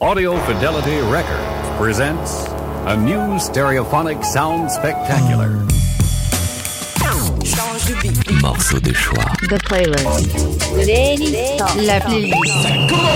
Audio Fidelity Records presents a new stereophonic sound spectacular. Morceau de choix. The playlist. La playlist.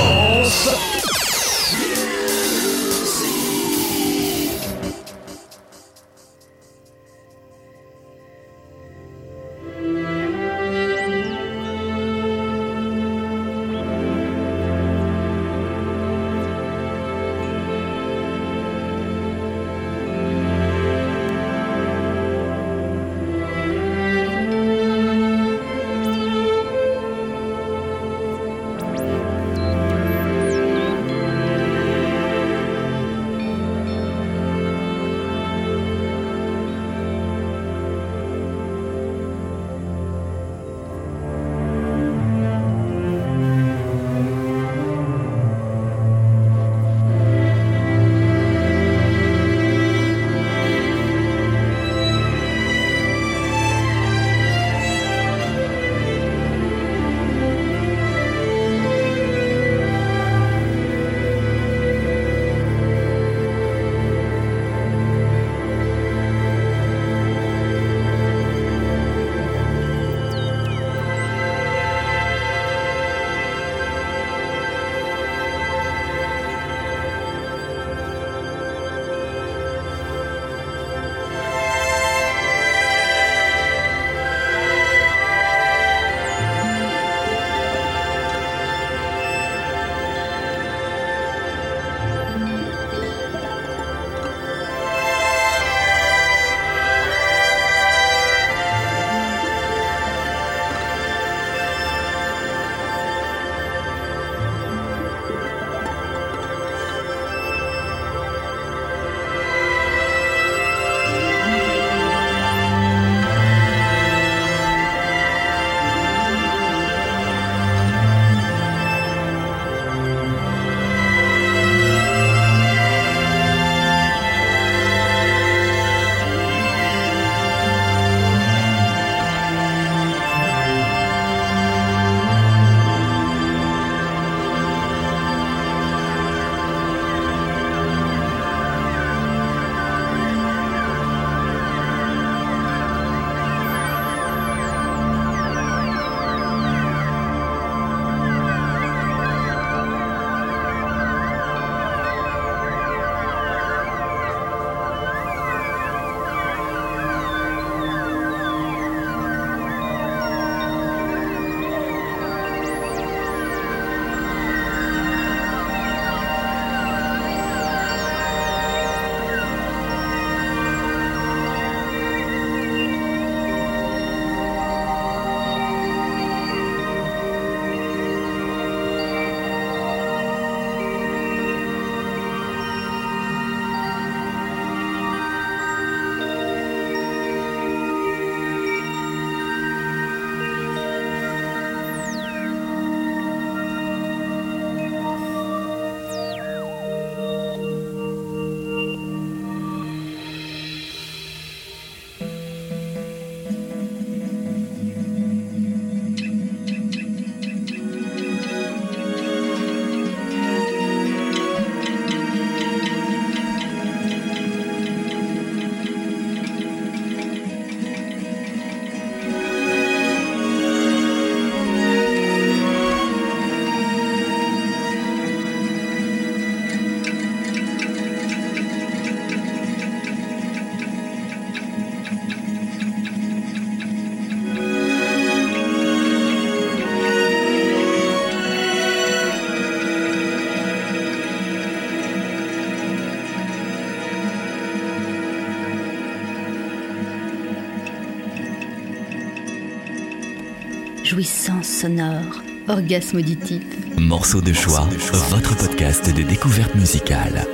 Jouissance sonore, orgasme auditif. Morceau de choix, votre podcast de découverte musicale.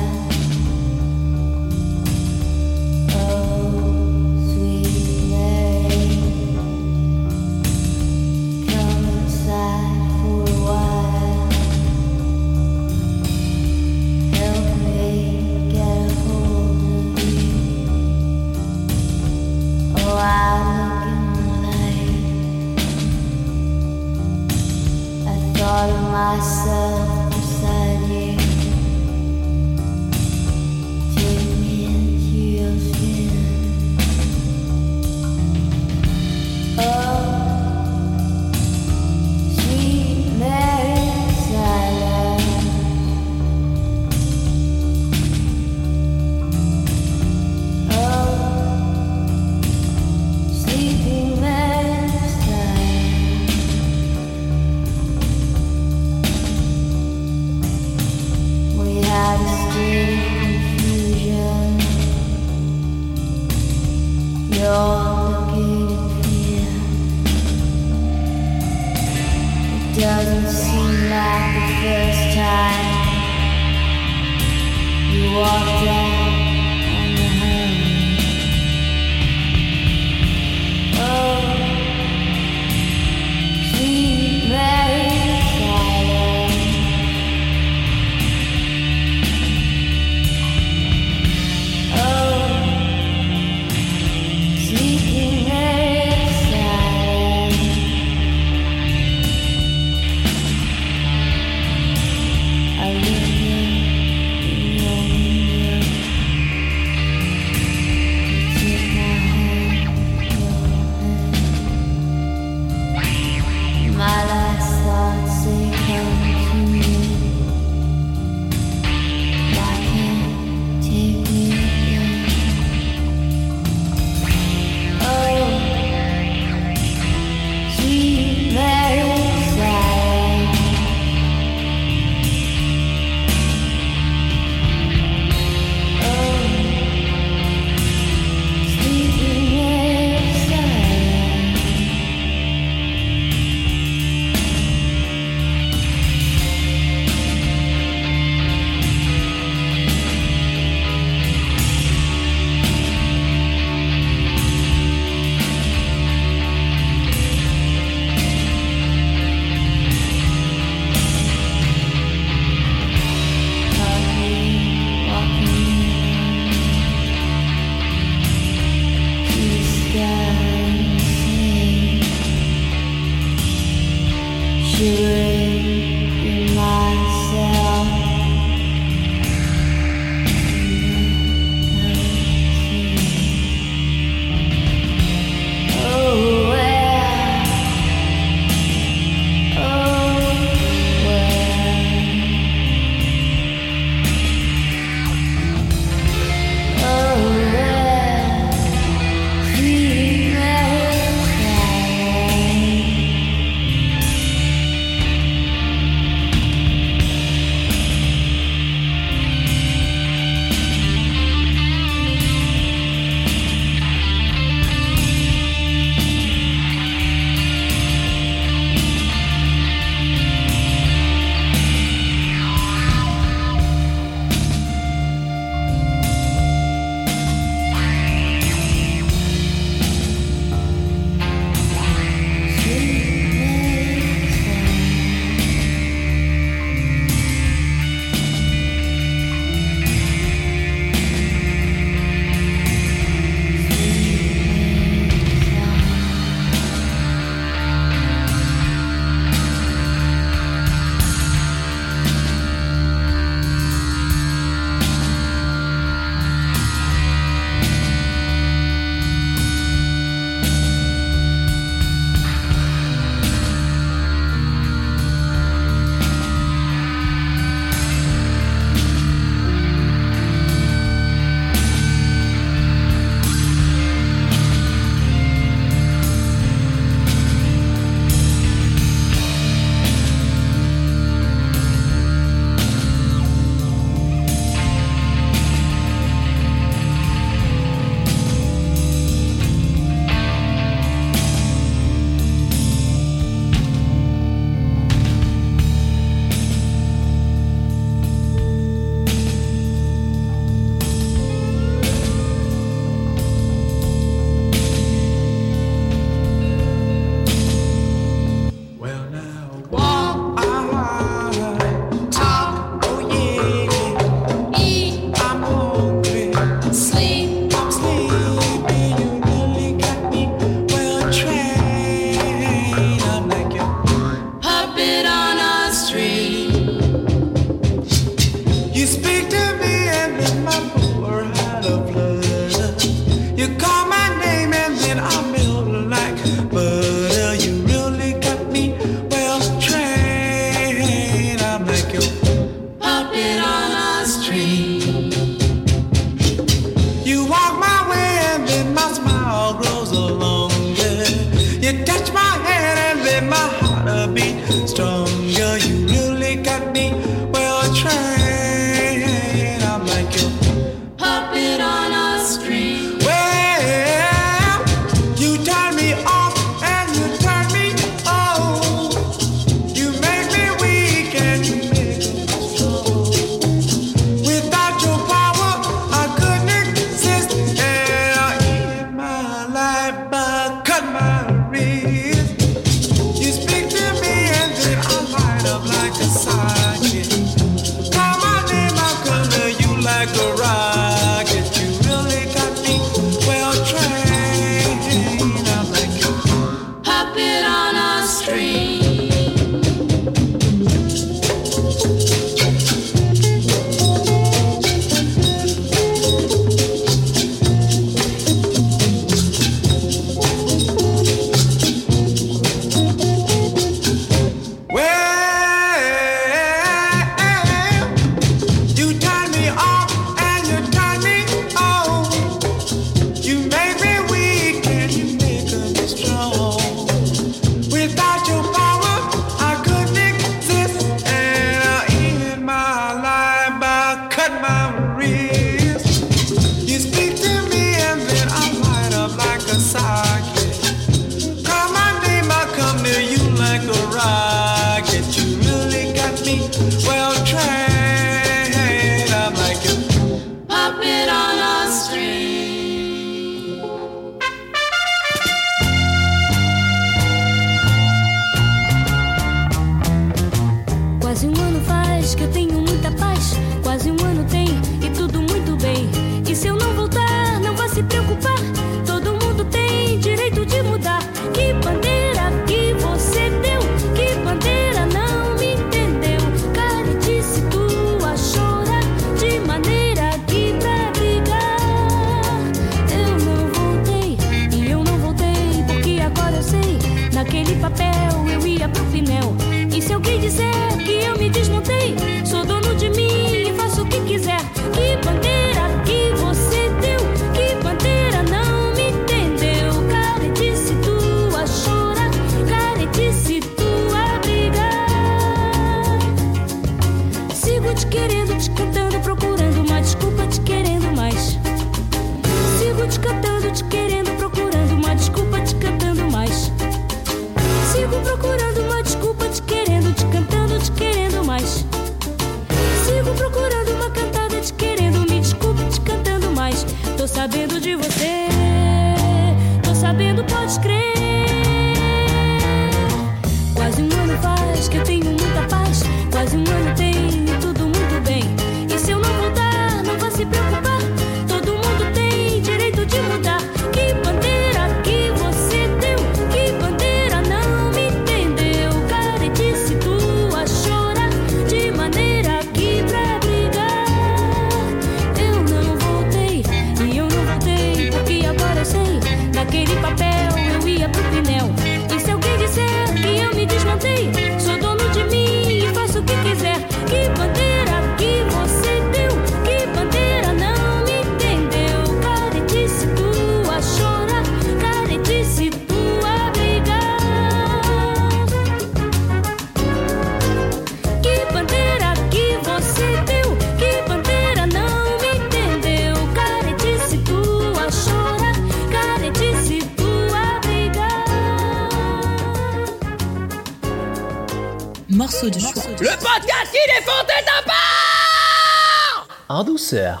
En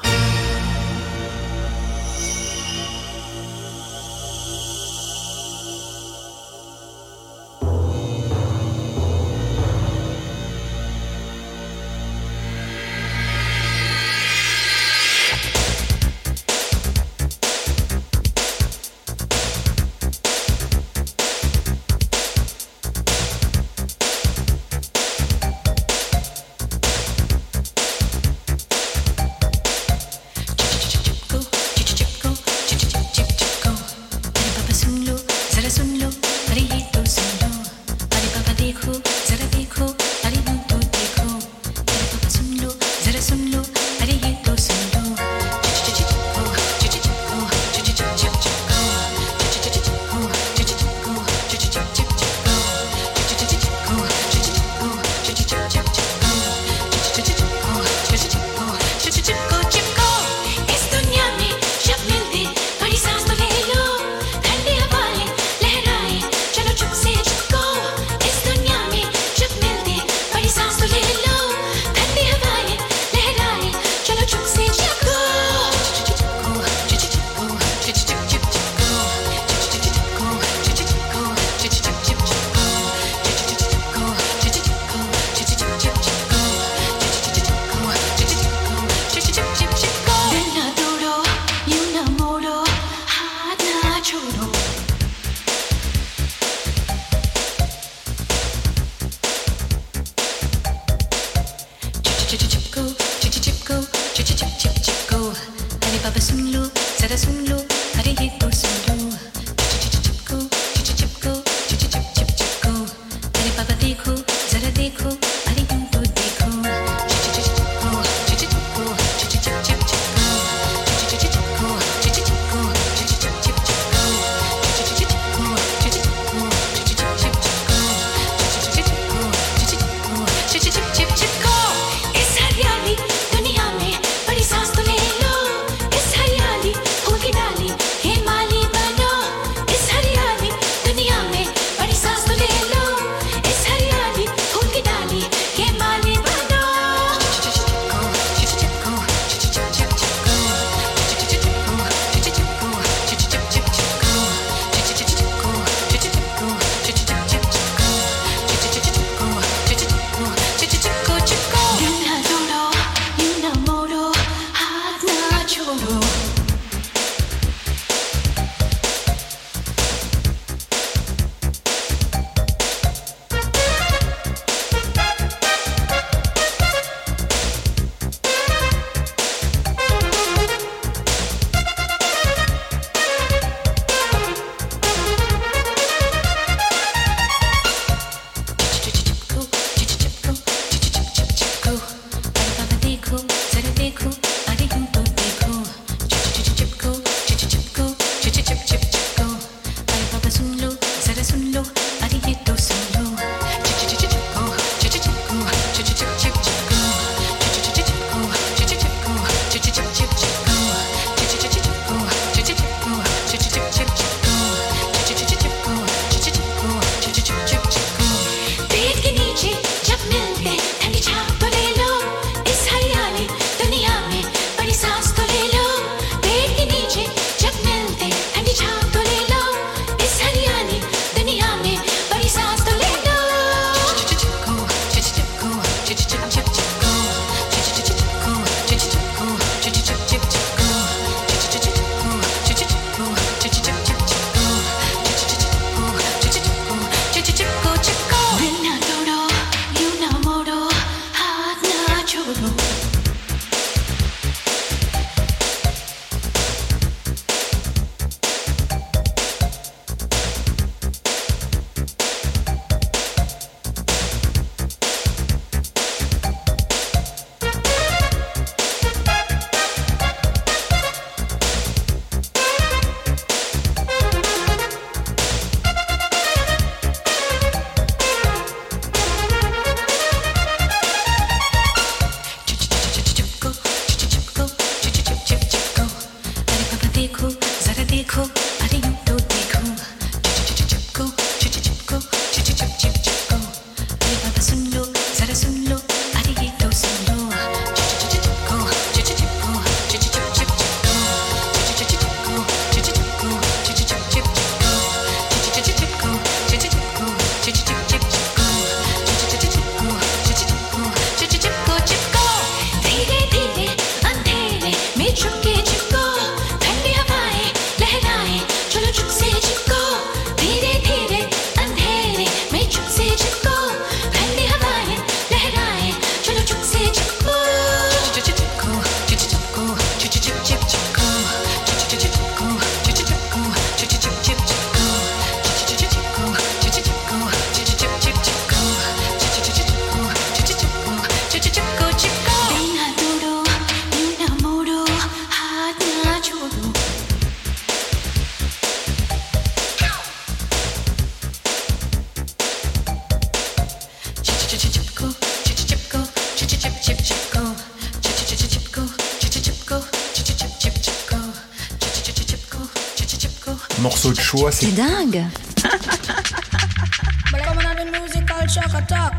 choix, c'est dingue. But coming the musical shock attack.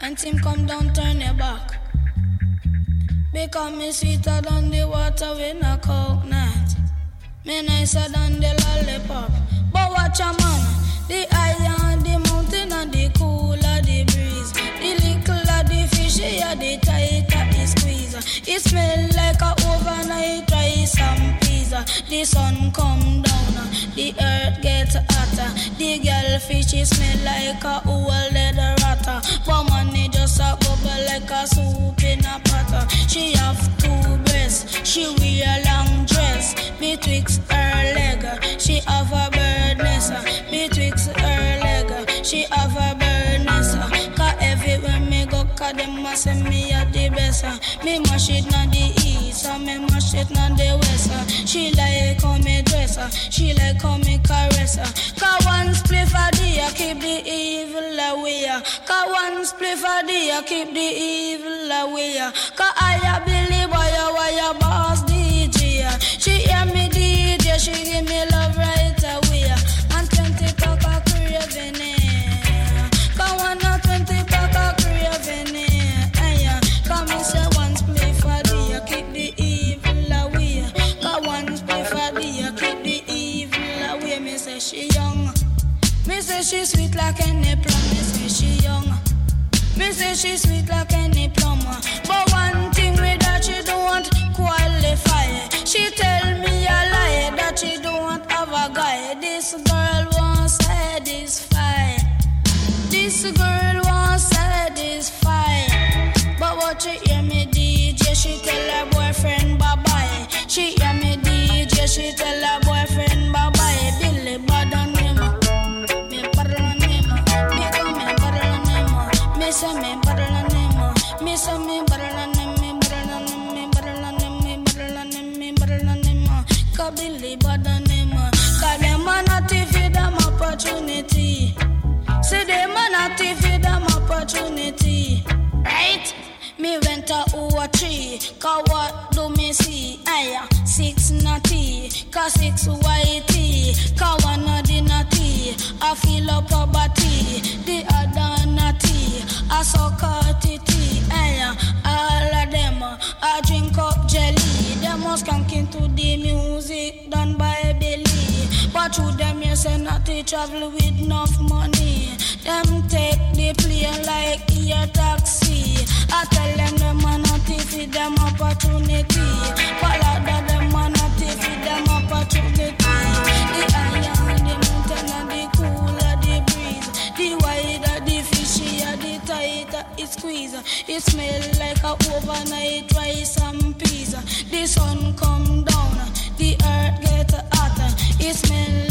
And team come down, turn your back. Because me sweeter than the water with a coconut. Me nicer than the lollipop. But watch a man, the higher the mountain and the cooler the breeze. The littler the fishy, the tighter the squeeze. It smell like a overnight rice and peas. The sun come down, the earth gets hotter. The girl fishy smell like a old leather ratter. But money just a bubble like a soup in a pot. She have two breasts, she wear a long dress. Betwixt her leg, she have a cause them a say me a the best. Uh. Me mash it na the east, and me mash it na the west. Uh. She like how me dress, she like how me caress. Cause one spliff a day, keep the evil away. Cause one spliff a day, keep the evil away. Cause I a Billy boy, why a boss say she sweet like any plum. Me say she young. Me say she sweet like any plum. But one thing with that she don't want qualify. She tell me a lie that she don't want have a guy. This girl won't satisfy. This girl won't satisfy. But what you opportunity. Right? Me went a over three, cause what do me see? Aya, six natty, cause six whitey, cause one of the natty, I feel up body, the other natty, I suck a titty, aya, all of them, I drink up jelly, them was skanking to the music done by Billy, but through them you say natty travel with enough money, them take the plane like a taxi, I tell them them a not feed them opportunity. Follow that them a not feed them opportunity. The higher the mountain and the cooler the breeze. The wider the fishier the tighter it squeeze. It smell like a overnight rice and peas. The sun come down, the earth get hotter. It smell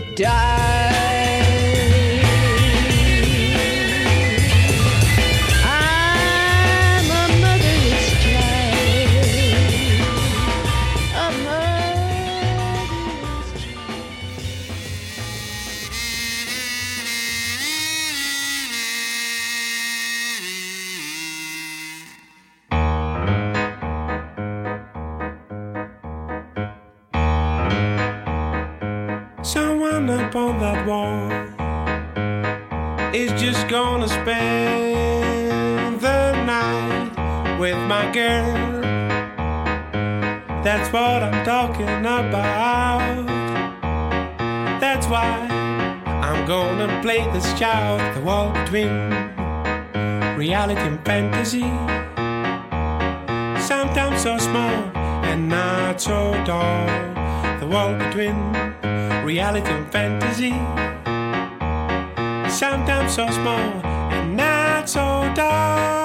die. Girl. That's what I'm talking about. That's why I'm gonna play this child the wall between reality and fantasy. Sometimes so small and not so tall. The wall between reality and fantasy. Sometimes so small and not so tall.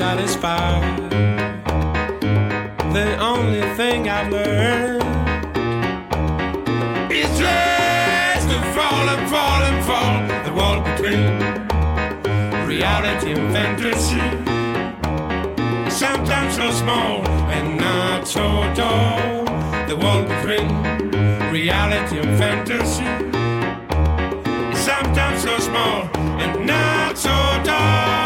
Satisfied. The only thing I've learned Reality and fantasy. Sometimes so small and not so tall. The wall between reality and fantasy. Sometimes so small and not so tall.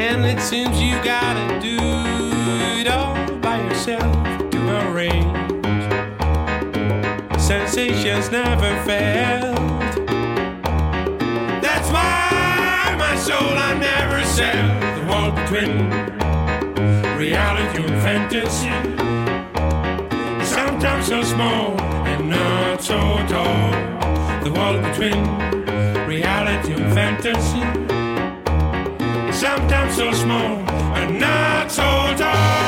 And it seems you gotta do it all by yourself to arrange. Sensations never failed. That's why my soul I never sell. The wall between reality and fantasy. Sometimes so small and not so tall. The wall between reality and fantasy. Sometimes so small and not so tall.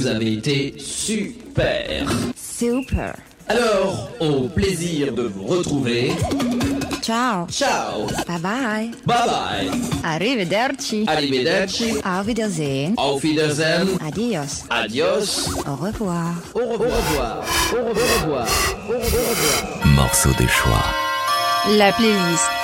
Vous avez été super. Super. Alors, au plaisir de vous retrouver. Ciao. Ciao. Bye bye. Bye bye. Arrivederci. Arrivederci. Auf Wiedersehen. Auf Wiedersehen. Adios. Adios. Au revoir. Au revoir. Au revoir. Au revoir. Au revoir. Morceau de choix. La playlist